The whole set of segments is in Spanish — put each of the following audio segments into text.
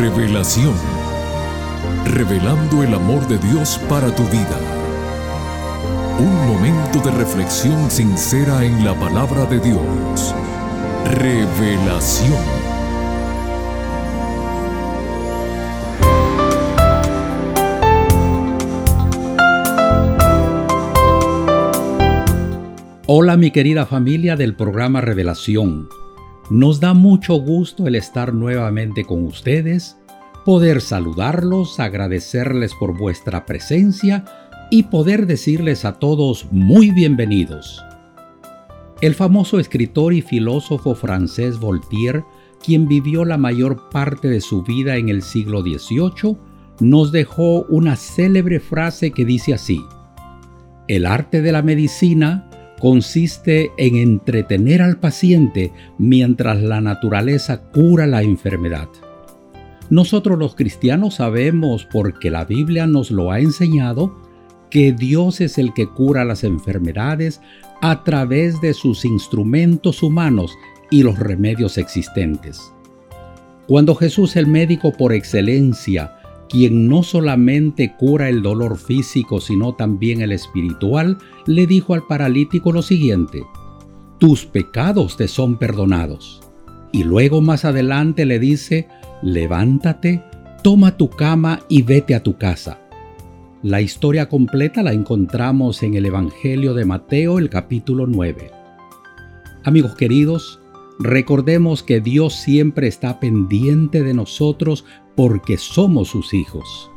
Revelación. Revelando el amor de Dios para tu vida. Un momento de reflexión sincera en la palabra de Dios. Revelación. Hola mi querida familia del programa Revelación. Nos da mucho gusto el estar nuevamente con ustedes, poder saludarlos, agradecerles por vuestra presencia y poder decirles a todos muy bienvenidos. El famoso escritor y filósofo francés Voltaire, quien vivió la mayor parte de su vida en el siglo XVIII, nos dejó una célebre frase que dice así, El arte de la medicina consiste en entretener al paciente mientras la naturaleza cura la enfermedad. Nosotros los cristianos sabemos, porque la Biblia nos lo ha enseñado, que Dios es el que cura las enfermedades a través de sus instrumentos humanos y los remedios existentes. Cuando Jesús el médico por excelencia quien no solamente cura el dolor físico, sino también el espiritual, le dijo al paralítico lo siguiente, tus pecados te son perdonados. Y luego más adelante le dice, levántate, toma tu cama y vete a tu casa. La historia completa la encontramos en el Evangelio de Mateo, el capítulo 9. Amigos queridos, recordemos que Dios siempre está pendiente de nosotros porque somos sus hijos.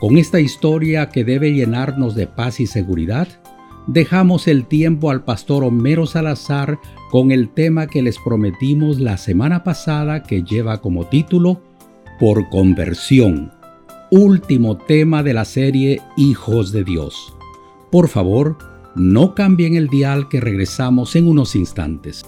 Con esta historia que debe llenarnos de paz y seguridad, dejamos el tiempo al pastor Homero Salazar con el tema que les prometimos la semana pasada que lleva como título Por conversión, último tema de la serie Hijos de Dios. Por favor, no cambien el dial que regresamos en unos instantes.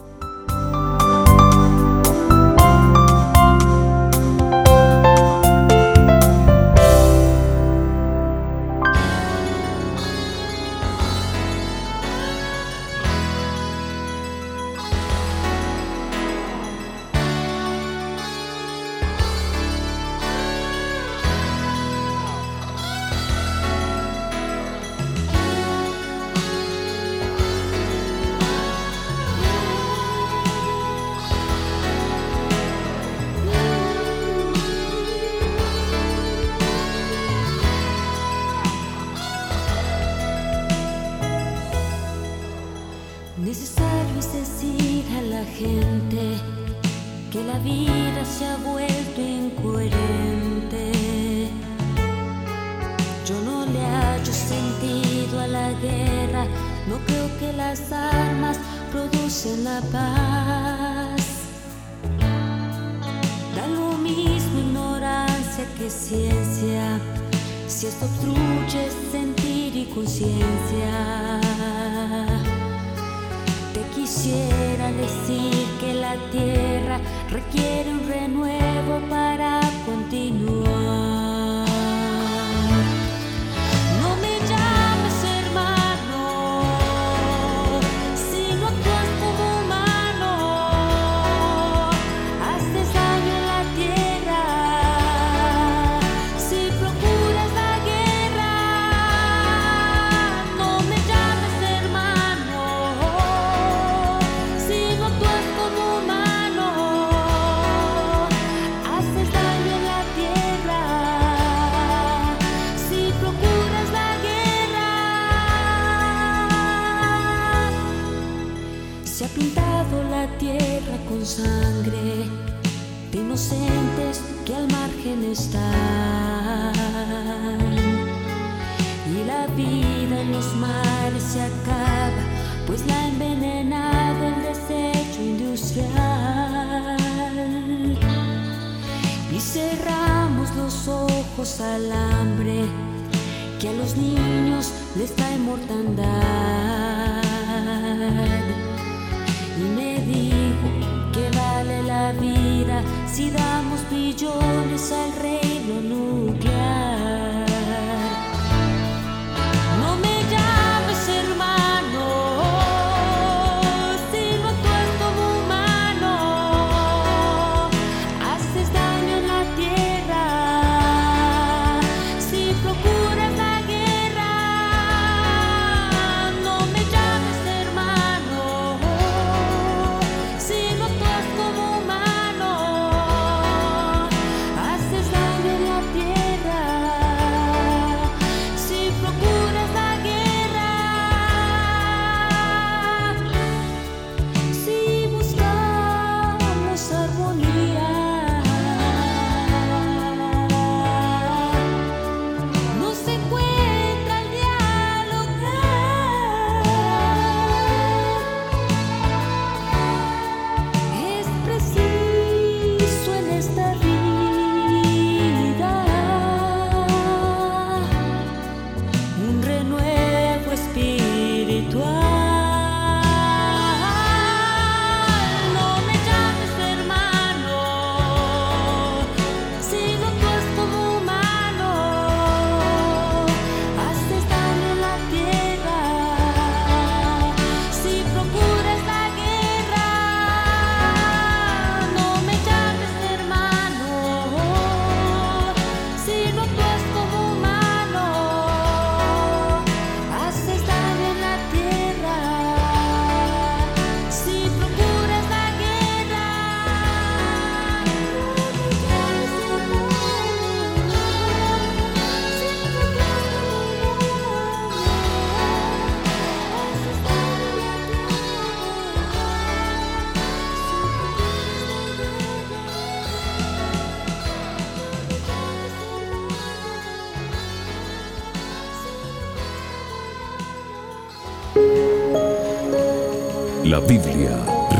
No creo que las armas producen la paz. Da lo mismo ignorancia que ciencia. Si esto obstruye sentir y conciencia. Te quisiera decir que la tierra requiere un renuevo para continuar. Sangre de inocentes que al margen están. Y la vida en los mares se acaba, pues la ha envenenado el desecho industrial. Y cerramos los ojos al hambre que a los niños les trae mortandad. Y me vida si damos billones al reino nuclear.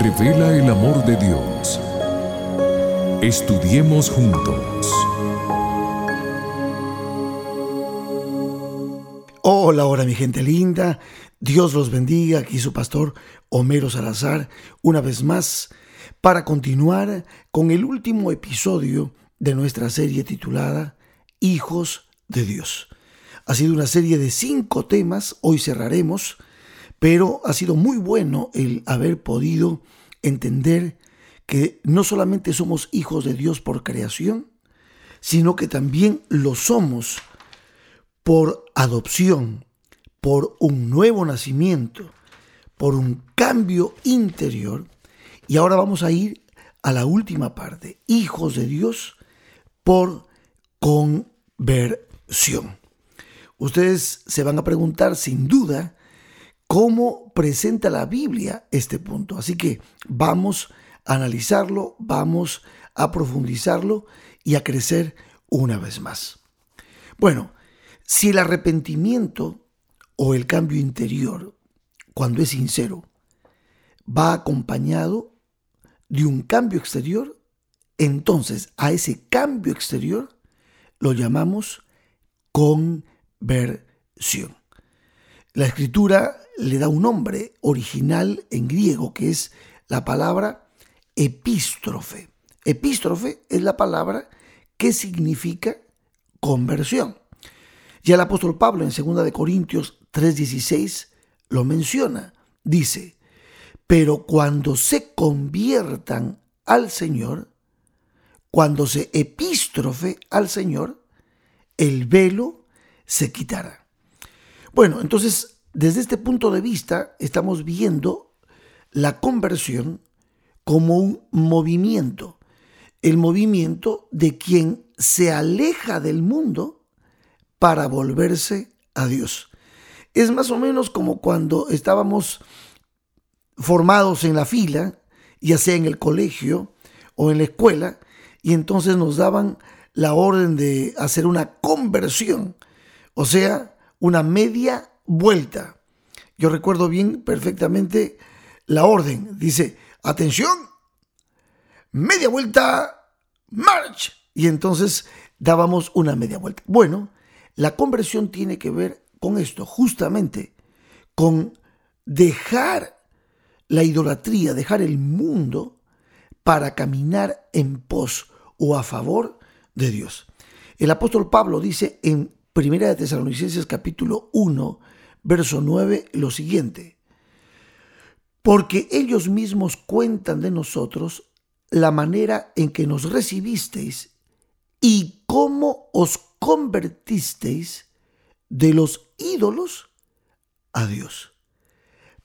Revela el amor de Dios. Estudiemos juntos. Hola, hola mi gente linda. Dios los bendiga. Aquí su pastor Homero Salazar, una vez más, para continuar con el último episodio de nuestra serie titulada Hijos de Dios. Ha sido una serie de cinco temas, hoy cerraremos pero ha sido muy bueno el haber podido entender que no solamente somos hijos de Dios por creación, sino que también lo somos por adopción, por un nuevo nacimiento, por un cambio interior. Y ahora vamos a ir a la última parte, hijos de Dios por conversión. Ustedes se van a preguntar sin duda cómo presenta la Biblia este punto. Así que vamos a analizarlo, vamos a profundizarlo y a crecer una vez más. Bueno, si el arrepentimiento o el cambio interior, cuando es sincero, va acompañado de un cambio exterior, entonces a ese cambio exterior lo llamamos conversión. La escritura le da un nombre original en griego que es la palabra epístrofe. Epístrofe es la palabra que significa conversión. Ya el apóstol Pablo en 2 de Corintios 3:16 lo menciona. Dice, pero cuando se conviertan al Señor, cuando se epístrofe al Señor, el velo se quitará. Bueno, entonces desde este punto de vista estamos viendo la conversión como un movimiento, el movimiento de quien se aleja del mundo para volverse a Dios. Es más o menos como cuando estábamos formados en la fila, ya sea en el colegio o en la escuela, y entonces nos daban la orden de hacer una conversión, o sea, una media vuelta. Yo recuerdo bien perfectamente la orden. Dice, atención, media vuelta, march. Y entonces dábamos una media vuelta. Bueno, la conversión tiene que ver con esto, justamente, con dejar la idolatría, dejar el mundo para caminar en pos o a favor de Dios. El apóstol Pablo dice en Primera de Tesalonicenses capítulo 1, verso 9, lo siguiente. Porque ellos mismos cuentan de nosotros la manera en que nos recibisteis y cómo os convertisteis de los ídolos a Dios,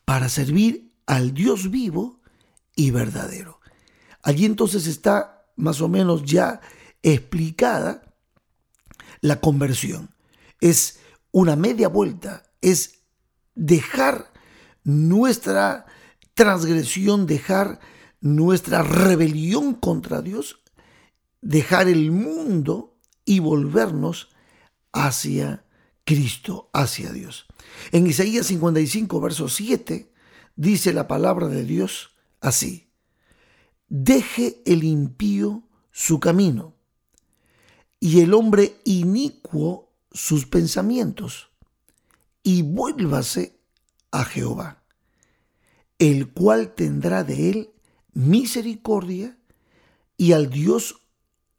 para servir al Dios vivo y verdadero. Allí entonces está más o menos ya explicada la conversión. Es una media vuelta es dejar nuestra transgresión, dejar nuestra rebelión contra Dios, dejar el mundo y volvernos hacia Cristo, hacia Dios. En Isaías 55, verso 7, dice la palabra de Dios así, deje el impío su camino y el hombre inicuo sus pensamientos y vuélvase a Jehová, el cual tendrá de él misericordia, y al Dios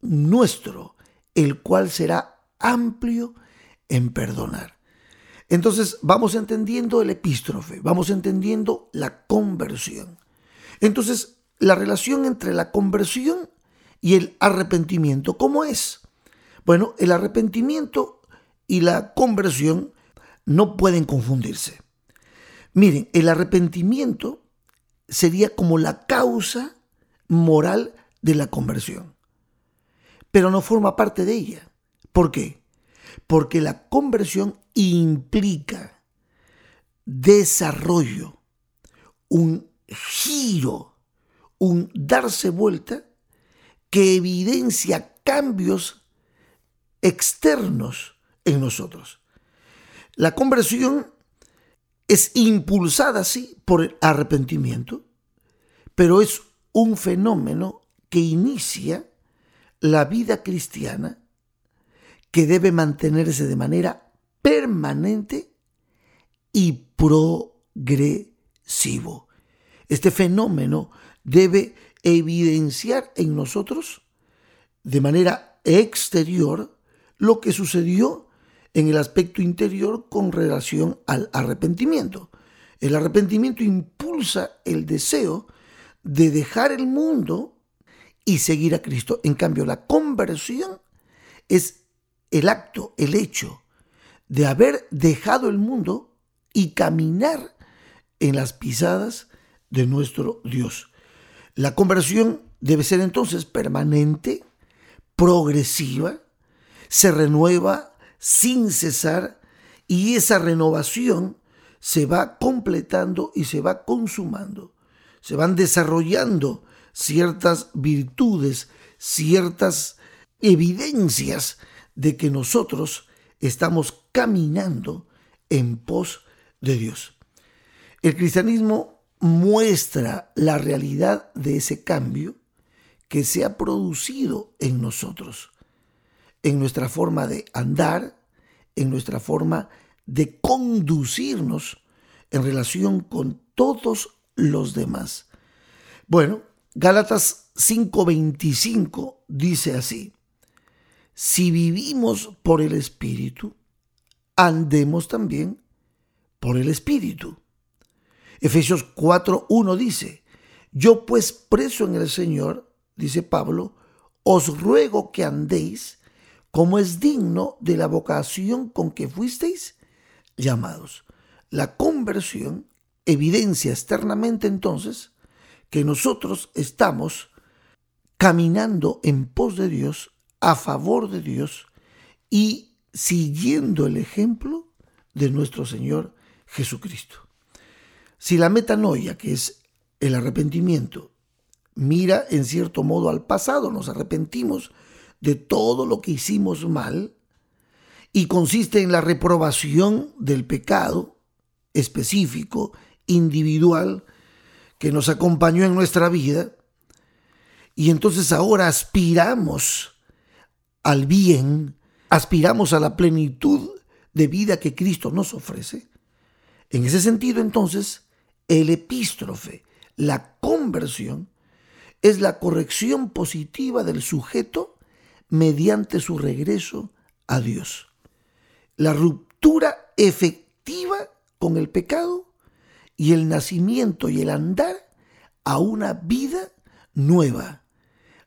nuestro, el cual será amplio en perdonar. Entonces vamos entendiendo el epístrofe, vamos entendiendo la conversión. Entonces, la relación entre la conversión y el arrepentimiento, ¿cómo es? Bueno, el arrepentimiento y la conversión no pueden confundirse. Miren, el arrepentimiento sería como la causa moral de la conversión, pero no forma parte de ella. ¿Por qué? Porque la conversión implica desarrollo, un giro, un darse vuelta que evidencia cambios externos en nosotros. La conversión es impulsada, sí, por el arrepentimiento, pero es un fenómeno que inicia la vida cristiana que debe mantenerse de manera permanente y progresivo. Este fenómeno debe evidenciar en nosotros de manera exterior lo que sucedió en el aspecto interior con relación al arrepentimiento. El arrepentimiento impulsa el deseo de dejar el mundo y seguir a Cristo. En cambio, la conversión es el acto, el hecho de haber dejado el mundo y caminar en las pisadas de nuestro Dios. La conversión debe ser entonces permanente, progresiva, se renueva sin cesar y esa renovación se va completando y se va consumando. Se van desarrollando ciertas virtudes, ciertas evidencias de que nosotros estamos caminando en pos de Dios. El cristianismo muestra la realidad de ese cambio que se ha producido en nosotros en nuestra forma de andar, en nuestra forma de conducirnos en relación con todos los demás. Bueno, Gálatas 5:25 dice así, si vivimos por el Espíritu, andemos también por el Espíritu. Efesios 4:1 dice, yo pues preso en el Señor, dice Pablo, os ruego que andéis como es digno de la vocación con que fuisteis llamados. La conversión evidencia externamente entonces que nosotros estamos caminando en pos de Dios, a favor de Dios y siguiendo el ejemplo de nuestro Señor Jesucristo. Si la metanoia, que es el arrepentimiento, mira en cierto modo al pasado, nos arrepentimos de todo lo que hicimos mal y consiste en la reprobación del pecado específico, individual, que nos acompañó en nuestra vida. Y entonces ahora aspiramos al bien, aspiramos a la plenitud de vida que Cristo nos ofrece. En ese sentido, entonces, el epístrofe, la conversión, es la corrección positiva del sujeto mediante su regreso a Dios. La ruptura efectiva con el pecado y el nacimiento y el andar a una vida nueva,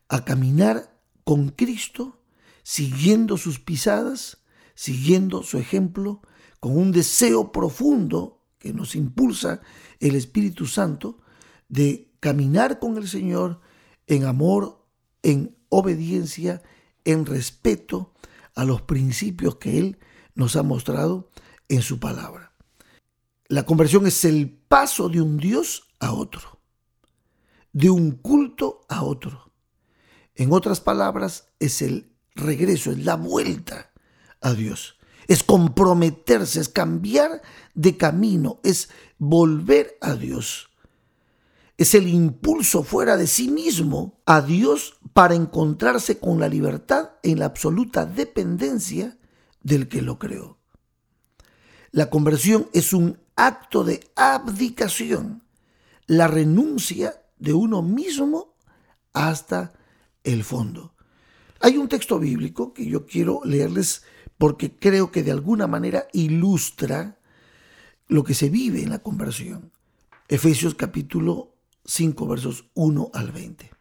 a caminar con Cristo, siguiendo sus pisadas, siguiendo su ejemplo, con un deseo profundo que nos impulsa el Espíritu Santo de caminar con el Señor en amor, en obediencia en respeto a los principios que Él nos ha mostrado en su palabra. La conversión es el paso de un Dios a otro, de un culto a otro. En otras palabras, es el regreso, es la vuelta a Dios. Es comprometerse, es cambiar de camino, es volver a Dios es el impulso fuera de sí mismo a Dios para encontrarse con la libertad en la absoluta dependencia del que lo creó. La conversión es un acto de abdicación, la renuncia de uno mismo hasta el fondo. Hay un texto bíblico que yo quiero leerles porque creo que de alguna manera ilustra lo que se vive en la conversión. Efesios capítulo 5 versos 1 al 20.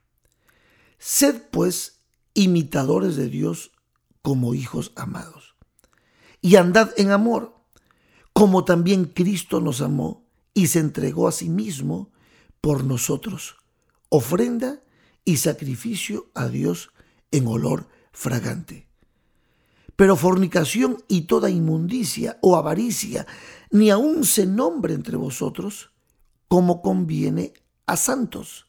Sed pues imitadores de Dios como hijos amados, y andad en amor, como también Cristo nos amó y se entregó a sí mismo por nosotros, ofrenda y sacrificio a Dios en olor fragante. Pero fornicación y toda inmundicia o avaricia ni aun se nombre entre vosotros, como conviene a santos.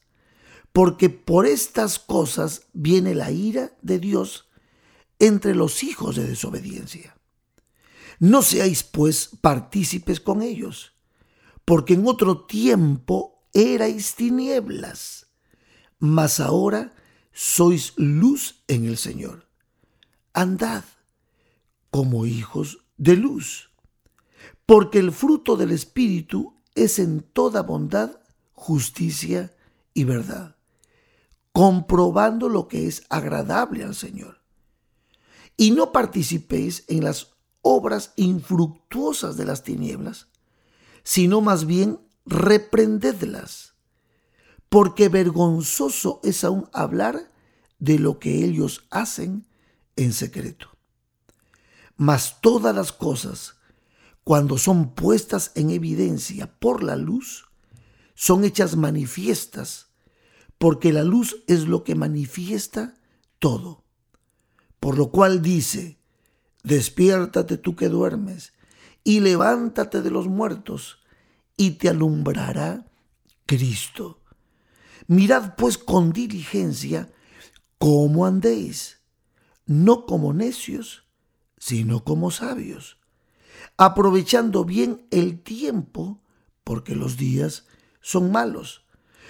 porque por estas cosas viene la ira de Dios entre los hijos de desobediencia. No seáis pues partícipes con ellos, porque en otro tiempo erais tinieblas, mas ahora sois luz en el Señor. Andad como hijos de luz, porque el fruto del Espíritu es en toda bondad, justicia y verdad, comprobando lo que es agradable al Señor. Y no participéis en las obras infructuosas de las tinieblas, sino más bien reprendedlas, porque vergonzoso es aún hablar de lo que ellos hacen en secreto. Mas todas las cosas, cuando son puestas en evidencia por la luz, son hechas manifiestas, porque la luz es lo que manifiesta todo. Por lo cual dice, despiértate tú que duermes, y levántate de los muertos, y te alumbrará Cristo. Mirad pues con diligencia cómo andéis, no como necios, sino como sabios aprovechando bien el tiempo, porque los días son malos.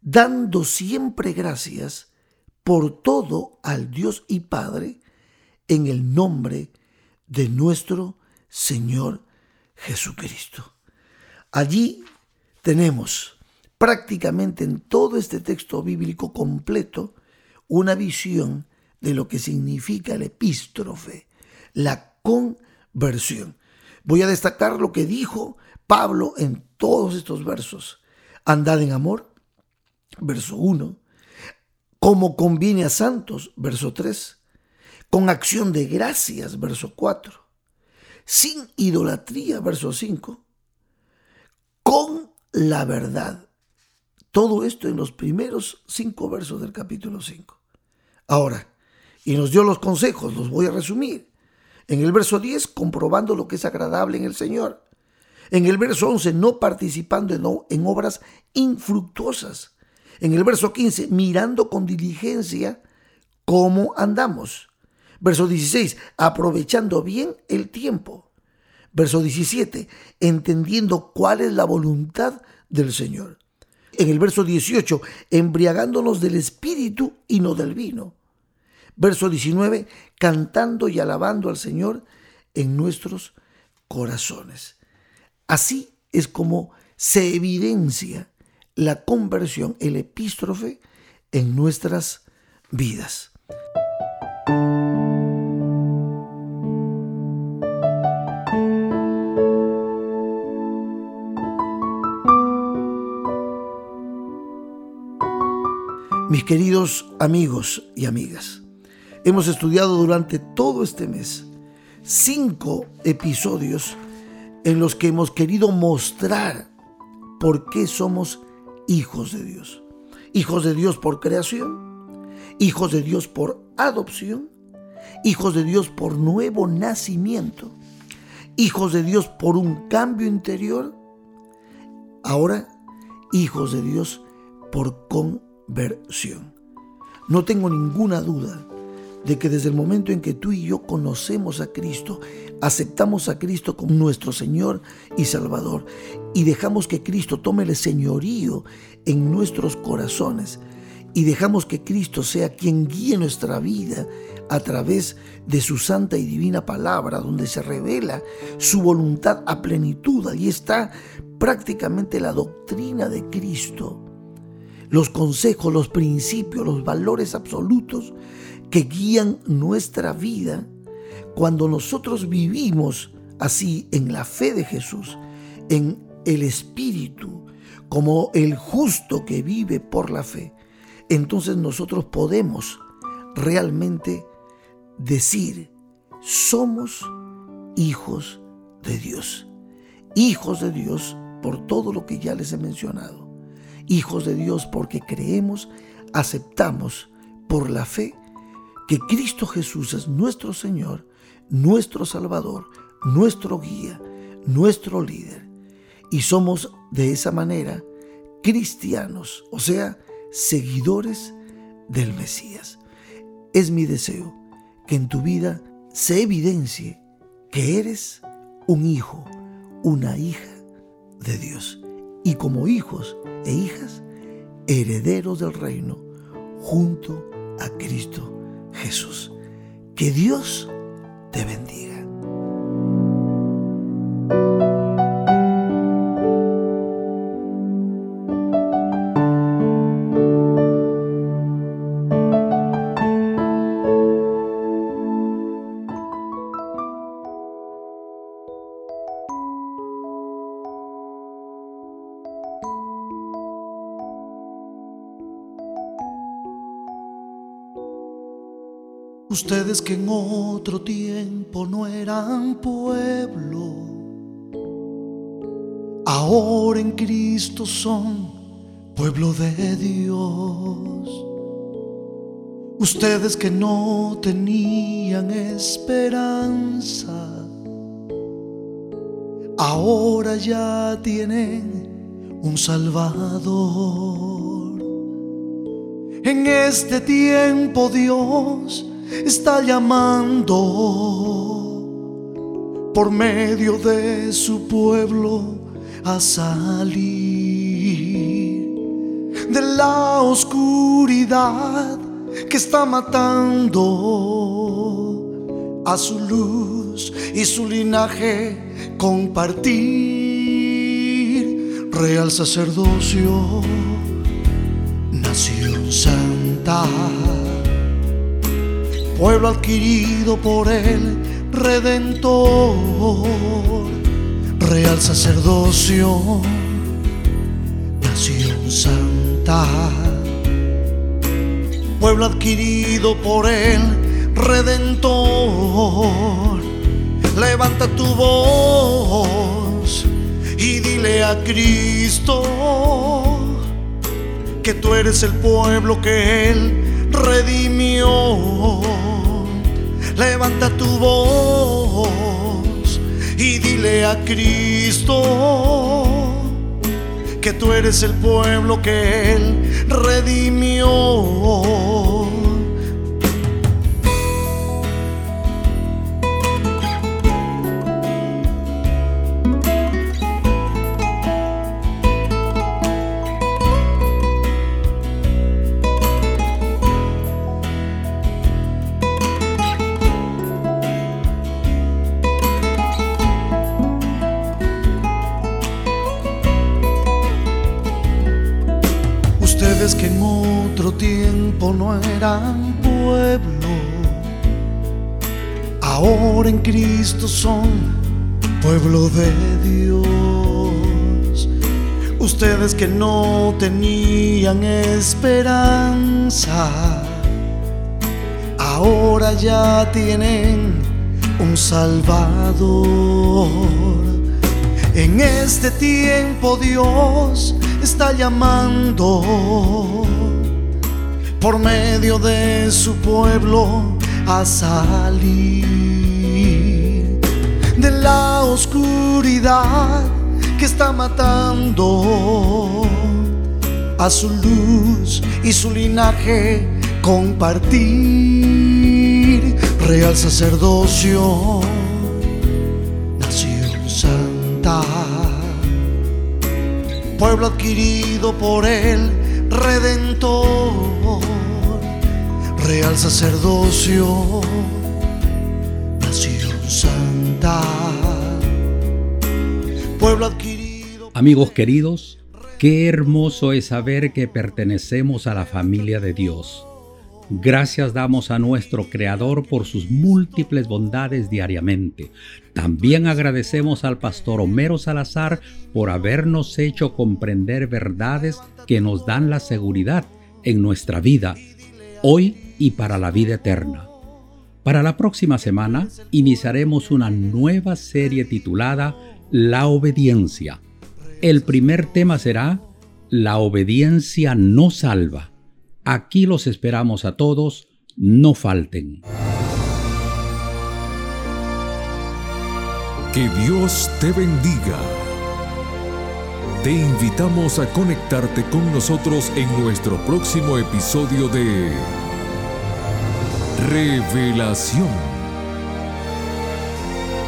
dando siempre gracias por todo al Dios y Padre en el nombre de nuestro Señor Jesucristo. Allí tenemos prácticamente en todo este texto bíblico completo una visión de lo que significa el epístrofe, la conversión. Voy a destacar lo que dijo Pablo en todos estos versos. Andad en amor, verso 1. Como conviene a santos, verso 3. Con acción de gracias, verso 4. Sin idolatría, verso 5. Con la verdad. Todo esto en los primeros cinco versos del capítulo 5. Ahora, y nos dio los consejos, los voy a resumir. En el verso 10, comprobando lo que es agradable en el Señor. En el verso 11, no participando en, en obras infructuosas. En el verso 15, mirando con diligencia cómo andamos. Verso 16, aprovechando bien el tiempo. Verso 17, entendiendo cuál es la voluntad del Señor. En el verso 18, embriagándonos del espíritu y no del vino. Verso 19, cantando y alabando al Señor en nuestros corazones. Así es como se evidencia la conversión, el epístrofe en nuestras vidas. Mis queridos amigos y amigas, Hemos estudiado durante todo este mes cinco episodios en los que hemos querido mostrar por qué somos hijos de Dios. Hijos de Dios por creación, hijos de Dios por adopción, hijos de Dios por nuevo nacimiento, hijos de Dios por un cambio interior, ahora hijos de Dios por conversión. No tengo ninguna duda de que desde el momento en que tú y yo conocemos a Cristo, aceptamos a Cristo como nuestro Señor y Salvador y dejamos que Cristo tome el señorío en nuestros corazones y dejamos que Cristo sea quien guíe nuestra vida a través de su santa y divina palabra, donde se revela su voluntad a plenitud. Allí está prácticamente la doctrina de Cristo, los consejos, los principios, los valores absolutos que guían nuestra vida cuando nosotros vivimos así en la fe de Jesús, en el Espíritu, como el justo que vive por la fe, entonces nosotros podemos realmente decir, somos hijos de Dios. Hijos de Dios por todo lo que ya les he mencionado. Hijos de Dios porque creemos, aceptamos por la fe que Cristo Jesús es nuestro Señor, nuestro Salvador, nuestro guía, nuestro líder. Y somos de esa manera cristianos, o sea, seguidores del Mesías. Es mi deseo que en tu vida se evidencie que eres un hijo, una hija de Dios. Y como hijos e hijas, herederos del reino junto a Cristo Jesús. Que Dios te bendiga. Ustedes que en otro tiempo no eran pueblo, ahora en Cristo son pueblo de Dios. Ustedes que no tenían esperanza, ahora ya tienen un Salvador. En este tiempo Dios está llamando por medio de su pueblo a salir de la oscuridad que está matando a su luz y su linaje compartir. Real sacerdocio nación santa pueblo adquirido por el Redentor, real sacerdocio, nación santa, pueblo adquirido por el Redentor. Levanta tu voz y dile a Cristo que tú eres el pueblo que Él redimió. Levanta tu voz y dile a Cristo que tú eres el pueblo que Él redimió. Son pueblo de Dios. Ustedes que no tenían esperanza, ahora ya tienen un Salvador. En este tiempo Dios está llamando por medio de su pueblo a salir oscuridad que está matando a su luz y su linaje. Compartir real sacerdocio nación santa. Pueblo adquirido por el redentor, real sacerdocio, nación santa, Amigos queridos, qué hermoso es saber que pertenecemos a la familia de Dios. Gracias damos a nuestro Creador por sus múltiples bondades diariamente. También agradecemos al pastor Homero Salazar por habernos hecho comprender verdades que nos dan la seguridad en nuestra vida, hoy y para la vida eterna. Para la próxima semana iniciaremos una nueva serie titulada La obediencia. El primer tema será La obediencia no salva. Aquí los esperamos a todos, no falten. Que Dios te bendiga. Te invitamos a conectarte con nosotros en nuestro próximo episodio de Revelación.